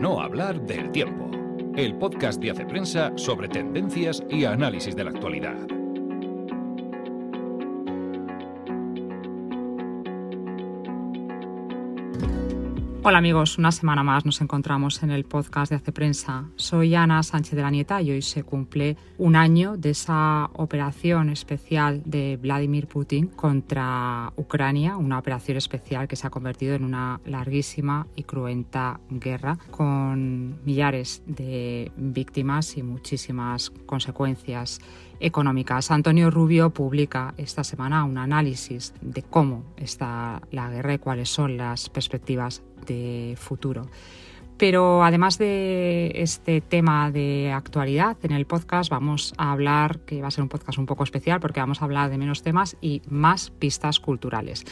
no hablar del tiempo, el podcast de Hace Prensa sobre tendencias y análisis de la actualidad. Hola amigos, una semana más nos encontramos en el podcast de Hace Prensa. Soy Ana Sánchez de la Nieta y hoy se cumple un año de esa operación especial de Vladimir Putin contra Ucrania, una operación especial que se ha convertido en una larguísima y cruenta guerra con millares de víctimas y muchísimas consecuencias económicas. Antonio Rubio publica esta semana un análisis de cómo está la guerra y cuáles son las perspectivas de futuro. Pero además de este tema de actualidad, en el podcast vamos a hablar, que va a ser un podcast un poco especial porque vamos a hablar de menos temas y más pistas culturales.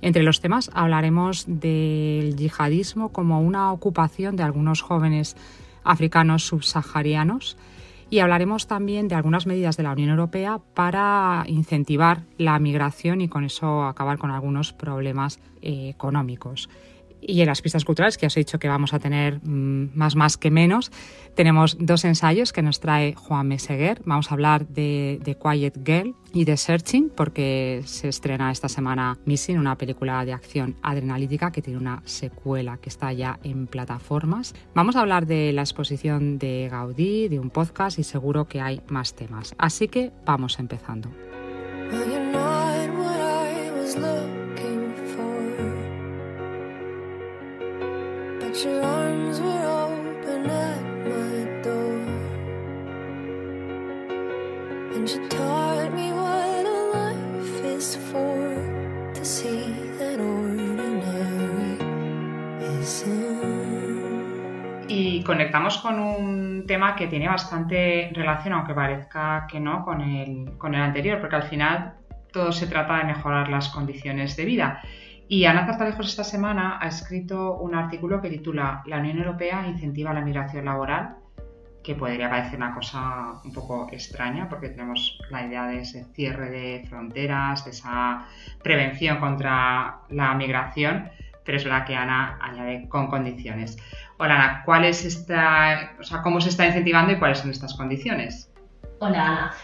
Entre los temas hablaremos del yihadismo como una ocupación de algunos jóvenes africanos subsaharianos y hablaremos también de algunas medidas de la Unión Europea para incentivar la migración y con eso acabar con algunos problemas eh, económicos. Y en las pistas culturales, que os he dicho que vamos a tener mm, más más que menos, tenemos dos ensayos que nos trae Juan Meseguer. Vamos a hablar de, The Quiet Girl y de Searching, porque se estrena esta semana Missing, una película de acción adrenalítica que tiene una secuela que está ya en plataformas. Vamos a hablar de la exposición de Gaudí, de un podcast y seguro que hay más temas. Así que vamos empezando. Conectamos con un tema que tiene bastante relación, aunque parezca que no, con el, con el anterior, porque al final todo se trata de mejorar las condiciones de vida. Y Ana Tartalejos esta semana ha escrito un artículo que titula La Unión Europea incentiva la migración laboral, que podría parecer una cosa un poco extraña porque tenemos la idea de ese cierre de fronteras, de esa prevención contra la migración, pero es verdad que Ana añade con condiciones. Hola Ana, ¿cuál es esta, o sea, ¿cómo se está incentivando y cuáles son estas condiciones? Hola Ana.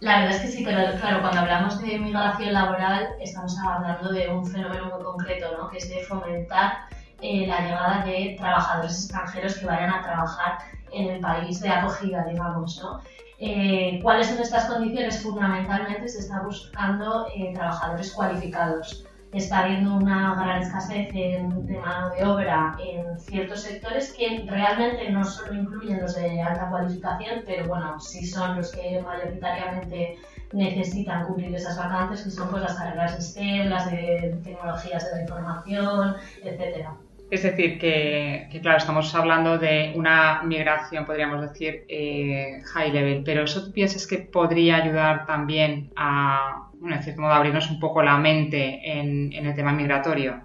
La verdad es que sí, pero claro, cuando hablamos de migración laboral estamos hablando de un fenómeno muy concreto, ¿no? que es de fomentar eh, la llegada de trabajadores extranjeros que vayan a trabajar en el país de acogida, digamos. ¿no? Eh, ¿Cuáles son estas condiciones? Fundamentalmente se está buscando eh, trabajadores cualificados está habiendo una gran escasez de mano de obra en ciertos sectores que realmente no solo incluyen los de alta cualificación, pero bueno, sí son los que mayoritariamente necesitan cubrir esas vacantes, que son pues las carreras STEM, las de tecnologías de la información, etcétera. Es decir, que, claro, estamos hablando de una migración, podríamos decir, eh, high level, pero ¿eso tú piensas que podría ayudar también a, en cierto modo, abrirnos un poco la mente en, el tema migratorio?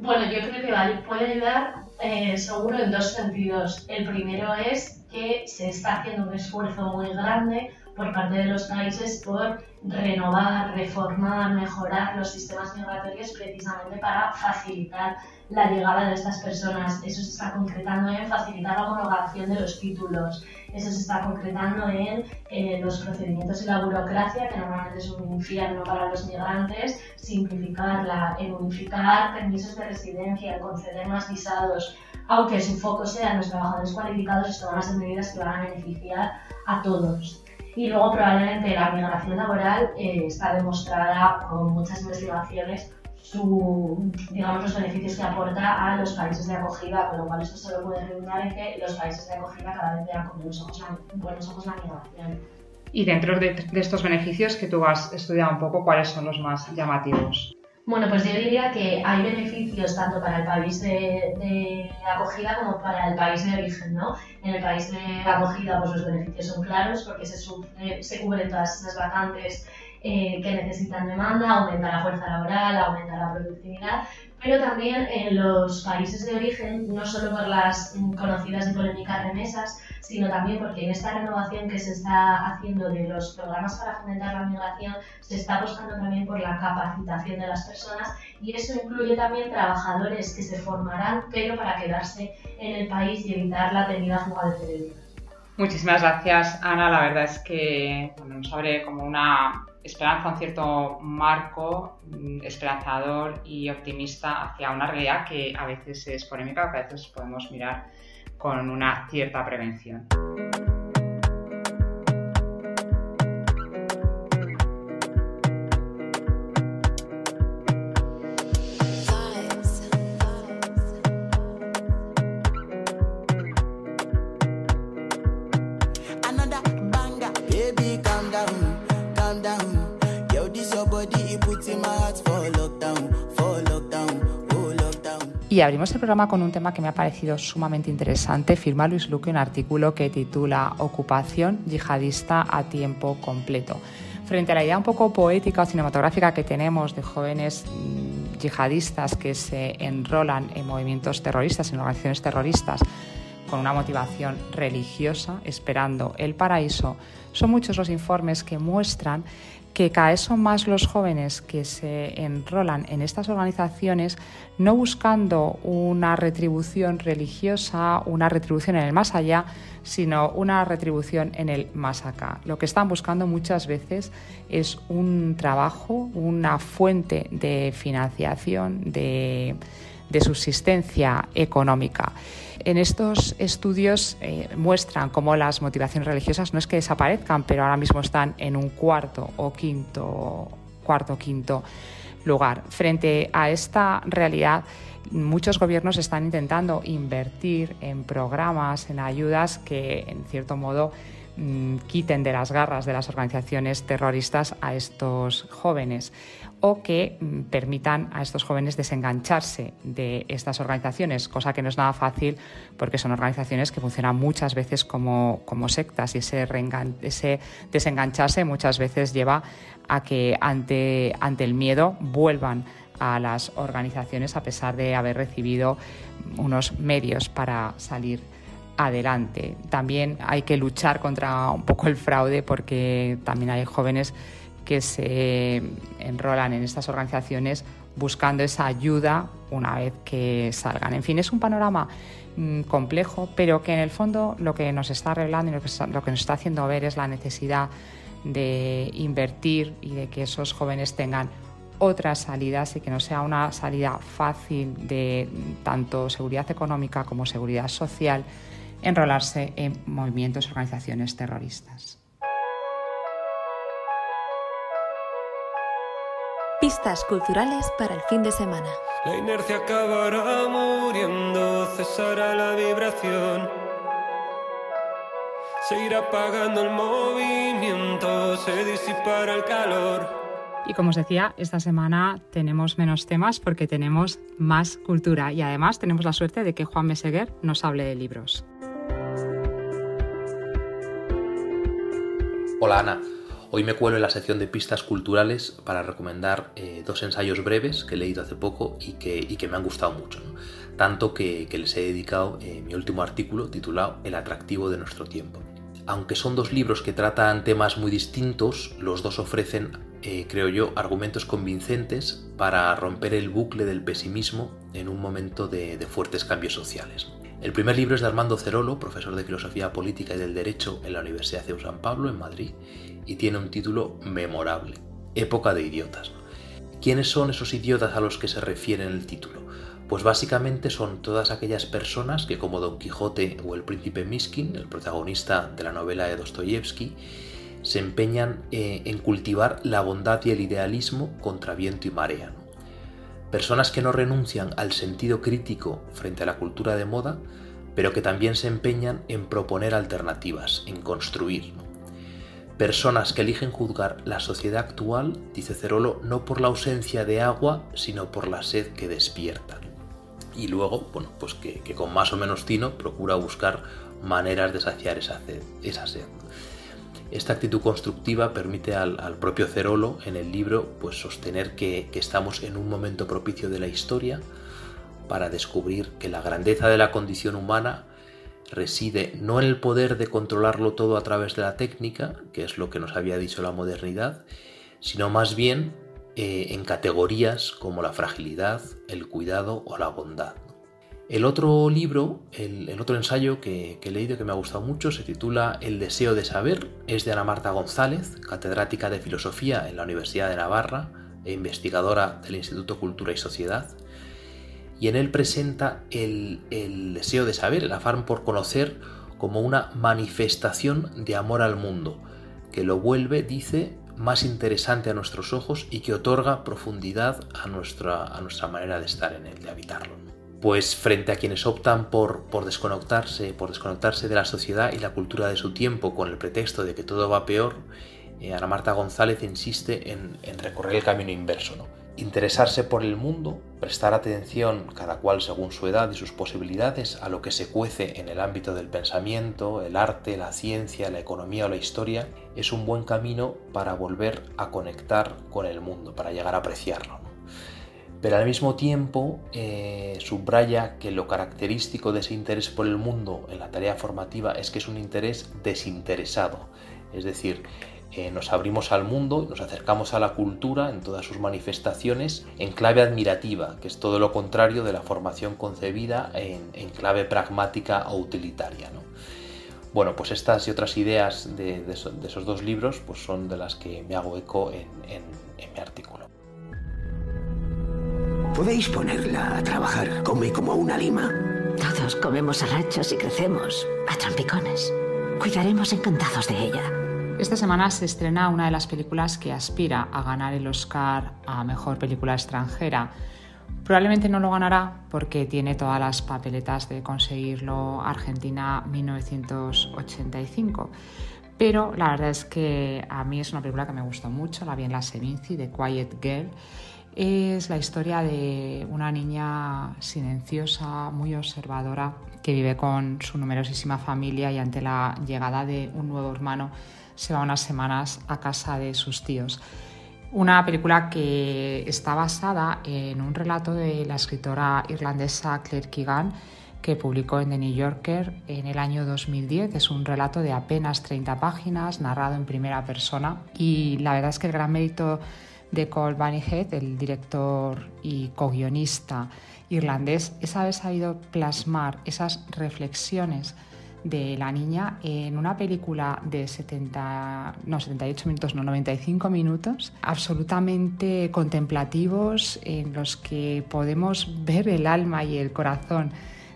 Bueno, yo creo que puede ayudar eh, seguro en dos sentidos. El primero es que se está haciendo un esfuerzo muy grande por parte de los países por renovar, reformar, mejorar los sistemas migratorios precisamente para facilitar la llegada de estas personas. Eso se está concretando en facilitar la homologación de los títulos. Eso se está concretando en eh, los procedimientos y la burocracia, que normalmente es un infierno para los migrantes, simplificarla, en unificar permisos de residencia, en conceder más visados. Aunque su foco sea en los trabajadores cualificados, esto van a ser medidas que van a beneficiar a todos. Y luego probablemente la migración laboral eh, está demostrada con muchas investigaciones su, digamos, los beneficios que aporta a los países de acogida, con lo cual esto solo puede redundar en que los países de acogida cada vez vean con buenos ojos la, buenos ojos la migración. Y dentro de, de, estos beneficios que tú has estudiado un poco, ¿cuáles son los más llamativos? Bueno, pues yo diría que hay beneficios tanto para el país de, acogida como para el país de origen, ¿no? En el país de acogida, pues los beneficios son claros porque se, se cubren todas esas vacantes eh, que necesitan demanda, aumenta la fuerza laboral, aumenta la productividad, pero también en los países de origen, no solo por las conocidas y polémicas remesas, sino también porque en esta renovación que se está haciendo de los programas para fomentar la migración, se está apostando también por la capacitación de las personas y eso incluye también trabajadores que se formarán, pero para quedarse en el país y evitar la temida fuga de cerebro. Muchísimas gracias, Ana. La verdad es que nos abre como una esperanza, un cierto marco mm, esperanzador y optimista hacia una realidad que a veces es polémica, que a veces podemos mirar con una cierta prevención. Y abrimos el programa con un tema que me ha parecido sumamente interesante. Firma Luis Luque un artículo que titula Ocupación yihadista a tiempo completo. Frente a la idea un poco poética o cinematográfica que tenemos de jóvenes mm, yihadistas que se enrolan en movimientos terroristas, en organizaciones terroristas, con una motivación religiosa, esperando el paraíso, son muchos los informes que muestran que cada vez son más los jóvenes que se enrolan en estas organizaciones no buscando una retribución religiosa, una retribución en el más allá, sino una retribución en el más acá. Lo que están buscando muchas veces es un trabajo, una fuente de financiación, de, de subsistencia económica. En estos estudios eh, muestran cómo las motivaciones religiosas no es que desaparezcan, pero ahora mismo están en un cuarto o quinto, cuarto quinto lugar. Frente a esta realidad, muchos gobiernos están intentando invertir en programas, en ayudas que, en cierto modo, quiten de las garras de las organizaciones terroristas a estos jóvenes o que mm, permitan a estos jóvenes desengancharse de estas organizaciones, cosa que no es nada fácil porque son organizaciones que funcionan muchas veces como, sectas y ese, ese, desengancharse muchas veces lleva a que ante, ante el miedo vuelvan a las organizaciones a pesar de haber recibido unos medios para salir adelante. También hay que luchar contra un poco el fraude porque también hay jóvenes que se enrolan en estas organizaciones buscando esa ayuda una vez que salgan. En fin, es un panorama mm, complejo, pero que en el fondo lo que nos está revelando y lo que, nos está haciendo ver es la necesidad de invertir y de que esos jóvenes tengan otras salidas y que no sea una salida fácil de tanto seguridad económica como seguridad social enrolarse en movimientos y organizaciones terroristas. Pistas culturales para el fin de semana. La inercia acabará muriendo, cesará la vibración. Se irá apagando el movimiento, se disipará el calor. Y como os decía, esta semana tenemos menos temas porque tenemos más cultura y además tenemos la suerte de que Juan Meseguer nos hable de libros. Hola Ana. Hoy me cuelo en la sección de pistas culturales para recomendar eh, dos ensayos breves que he leído hace poco y que, me han gustado mucho. Tanto que, les he dedicado eh, mi último artículo titulado El atractivo de nuestro tiempo. Aunque son dos libros que tratan temas muy distintos, los dos ofrecen, eh, creo yo, argumentos convincentes para romper el bucle del pesimismo en un momento de fuertes cambios sociales. El primer libro es de Armando Cerolo, profesor de Filosofía Política y del Derecho en la Universidad de San Pablo, en Madrid, y tiene un título memorable, Época de Idiotas. ¿Quiénes son esos idiotas a los que se refiere el título? Pues básicamente son todas aquellas personas que, como Don Quijote o el príncipe Miskin, el protagonista de la novela de Dostoyevsky, se empeñan eh, en cultivar la bondad y el idealismo contra viento y marea. Personas que no renuncian al sentido crítico frente a la cultura de moda, pero que también se empeñan en proponer alternativas, en construir. Personas que eligen juzgar la sociedad actual, dice Cerolo, no por la ausencia de agua, sino por la sed que despierta. Y luego, bueno, pues que, con más o menos tino procura buscar maneras de saciar esa, esa sed. Esta actitud constructiva permite al, propio Cerolo en el libro pues, sostener que, estamos en un momento propicio de la historia para descubrir que la grandeza de la condición humana reside no en el poder de controlarlo todo a través de la técnica, que es lo que nos había dicho la modernidad, sino más bien eh, en categorías como la fragilidad, el cuidado o la bondad. El otro libro, el, otro ensayo que, he leído que me ha gustado mucho, se titula El deseo de saber, es de Ana Marta González, catedrática de Filosofía en la Universidad de Navarra e investigadora del Instituto Cultura y Sociedad, y en él presenta el, deseo de saber, el afán por conocer como una manifestación de amor al mundo, que lo vuelve, dice, más interesante a nuestros ojos y que otorga profundidad a nuestra, a nuestra manera de estar en él, de habitarlo. Pues frente a quienes optan por, desconectarse, por desconectarse de la sociedad y la cultura de su tiempo con el pretexto de que todo va peor, eh, Ana Marta González insiste en, en recorrer el camino inverso, ¿no? interesarse por el mundo, prestar atención, cada cual según su edad y sus posibilidades, a lo que se cuece en el ámbito del pensamiento, el arte, la ciencia, la economía o la historia, es un buen camino para volver a conectar con el mundo, para llegar a apreciarlo. Pero al mismo tiempo eh, subraya que lo característico de ese interés por el mundo en la tarea formativa es que es un interés desinteresado, es decir, eh, nos abrimos al mundo, nos acercamos a la cultura en todas sus manifestaciones en clave admirativa, que es todo lo contrario de la formación concebida en, clave pragmática o utilitaria. Bueno, pues estas y otras ideas de, esos dos libros pues son de las que me hago eco en, en mi artículo. Podéis ponerla a trabajar, come como una lima. Todos comemos arachos y crecemos a trompicones. Cuidaremos encantados de ella. Esta semana se estrena una de las películas que aspira a ganar el Oscar a Mejor Película Extranjera. Probablemente no lo ganará porque tiene todas las papeletas de conseguirlo Argentina 1985. Pero la verdad es que a mí es una película que me gustó mucho, la vi en la Sevinci, de Quiet Girl. Es la historia de una niña silenciosa, muy observadora, que vive con su numerosísima familia y ante la llegada de un nuevo hermano se va unas semanas a casa de sus tíos. Una película que está basada en un relato de la escritora irlandesa Claire Keegan que publicó en The New Yorker en el año 2010. Es un relato de apenas 30 páginas, narrado en primera persona y la verdad es que el gran mérito de Cole Bunnyhead, el director y co-guionista irlandés, es haber sabido plasmar esas reflexiones de la niña en una película de 70, no, 78 minutos, no, 95 minutos, absolutamente contemplativos en los que podemos ver el alma y el corazón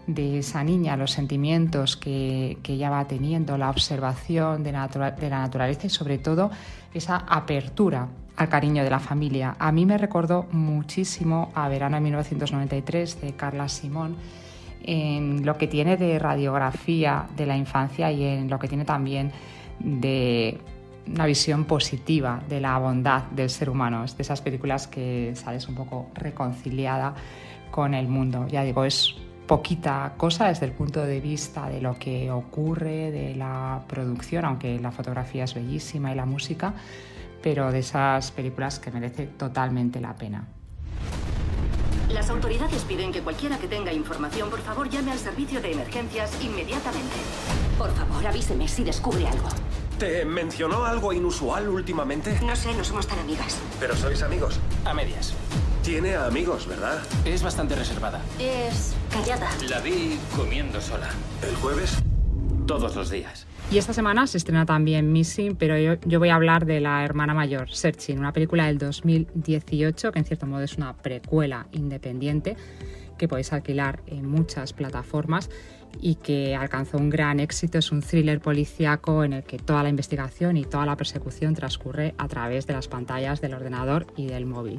de esa niña, los sentimientos que, ella va teniendo, la observación de, de la naturaleza y sobre todo esa apertura al cariño de la familia. A mí me recordó muchísimo a Verano de 1993 de Carla Simón en lo que tiene de radiografía de la infancia y en lo que tiene también de una visión positiva de la bondad del ser humano. Es de esas películas que sales un poco reconciliada con el mundo. Ya digo, es poquita cosa desde el punto de vista de lo que ocurre, de la producción, aunque la fotografía es bellísima y la música, pero de esas películas que merece totalmente la pena. Las autoridades piden que cualquiera que tenga información, por favor, llame al servicio de emergencias inmediatamente. Por favor, avíseme si descubre algo. ¿Te mencionó algo inusual últimamente? No sé, no somos tan amigas. ¿Pero sois amigos? A medias. Tiene amigos, ¿verdad? Es bastante reservada. Es callada. La vi comiendo sola. ¿El jueves? Todos los días. Y esta semana se estrena también Missing, pero yo, voy a hablar de la hermana mayor, Searching, una película del 2018 que en cierto modo es una precuela independiente que podéis alquilar en muchas plataformas y que alcanzó un gran éxito. Es un thriller policíaco en el que toda la investigación y toda la persecución transcurre a través de las pantallas del ordenador y del móvil.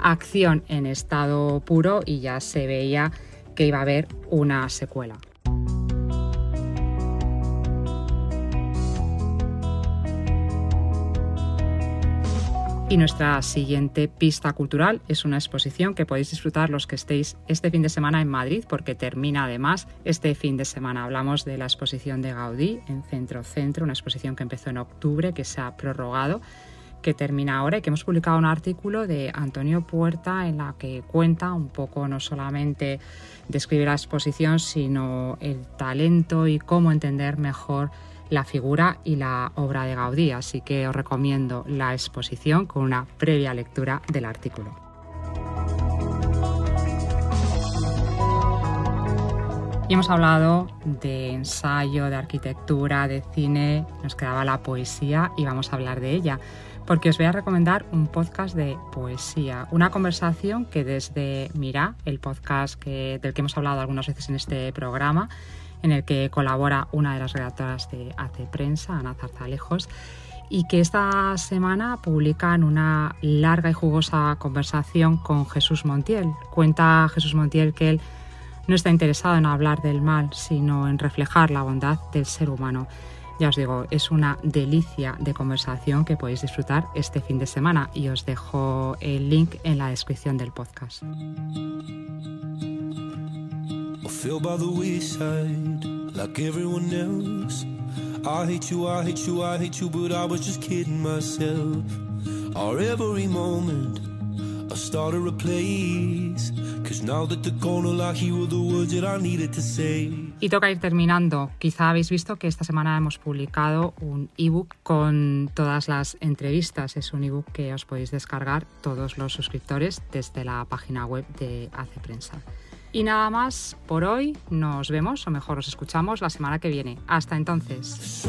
Acción en estado puro y ya se veía que iba a haber una secuela. Y nuestra siguiente pista cultural es una exposición que podéis disfrutar los que estéis este fin de semana en Madrid, porque termina además este fin de semana. Hablamos de la exposición de Gaudí en Centro Centro, una exposición que empezó en octubre, que se ha prorrogado que termina ahora y que hemos publicado un artículo de Antonio Puerta en la que cuenta un poco no solamente describe la exposición, sino el talento y cómo entender mejor la figura y la obra de Gaudí, así que os recomiendo la exposición con una previa lectura del artículo. Y hemos hablado de ensayo, de arquitectura, de cine, nos quedaba la poesía y vamos a hablar de ella, porque os voy a recomendar un podcast de poesía, una conversación que desde Mira, el podcast del que hemos hablado algunas veces en este programa, en el que colabora una de las redactoras de Hace Prensa, Ana Zarzalejos, y que esta semana publican una larga y jugosa conversación con Jesús Montiel. Cuenta Jesús Montiel que él no está interesado en hablar del mal, sino en reflejar la bondad del ser humano. Ya os digo, es una delicia de conversación que podéis disfrutar este fin de semana y os dejo el link en la descripción del podcast. Fell by the wayside like everyone else. I hate you, I hate you, I hate you, but I was just kidding myself. Every moment, I. Y toca ir terminando. Quizá habéis visto que esta semana hemos publicado un ebook con todas las entrevistas. Es un ebook que os podéis descargar todos los suscriptores desde la página web de Hace Prensa. Y nada más por hoy. Nos vemos o mejor os escuchamos la semana que viene. Hasta entonces.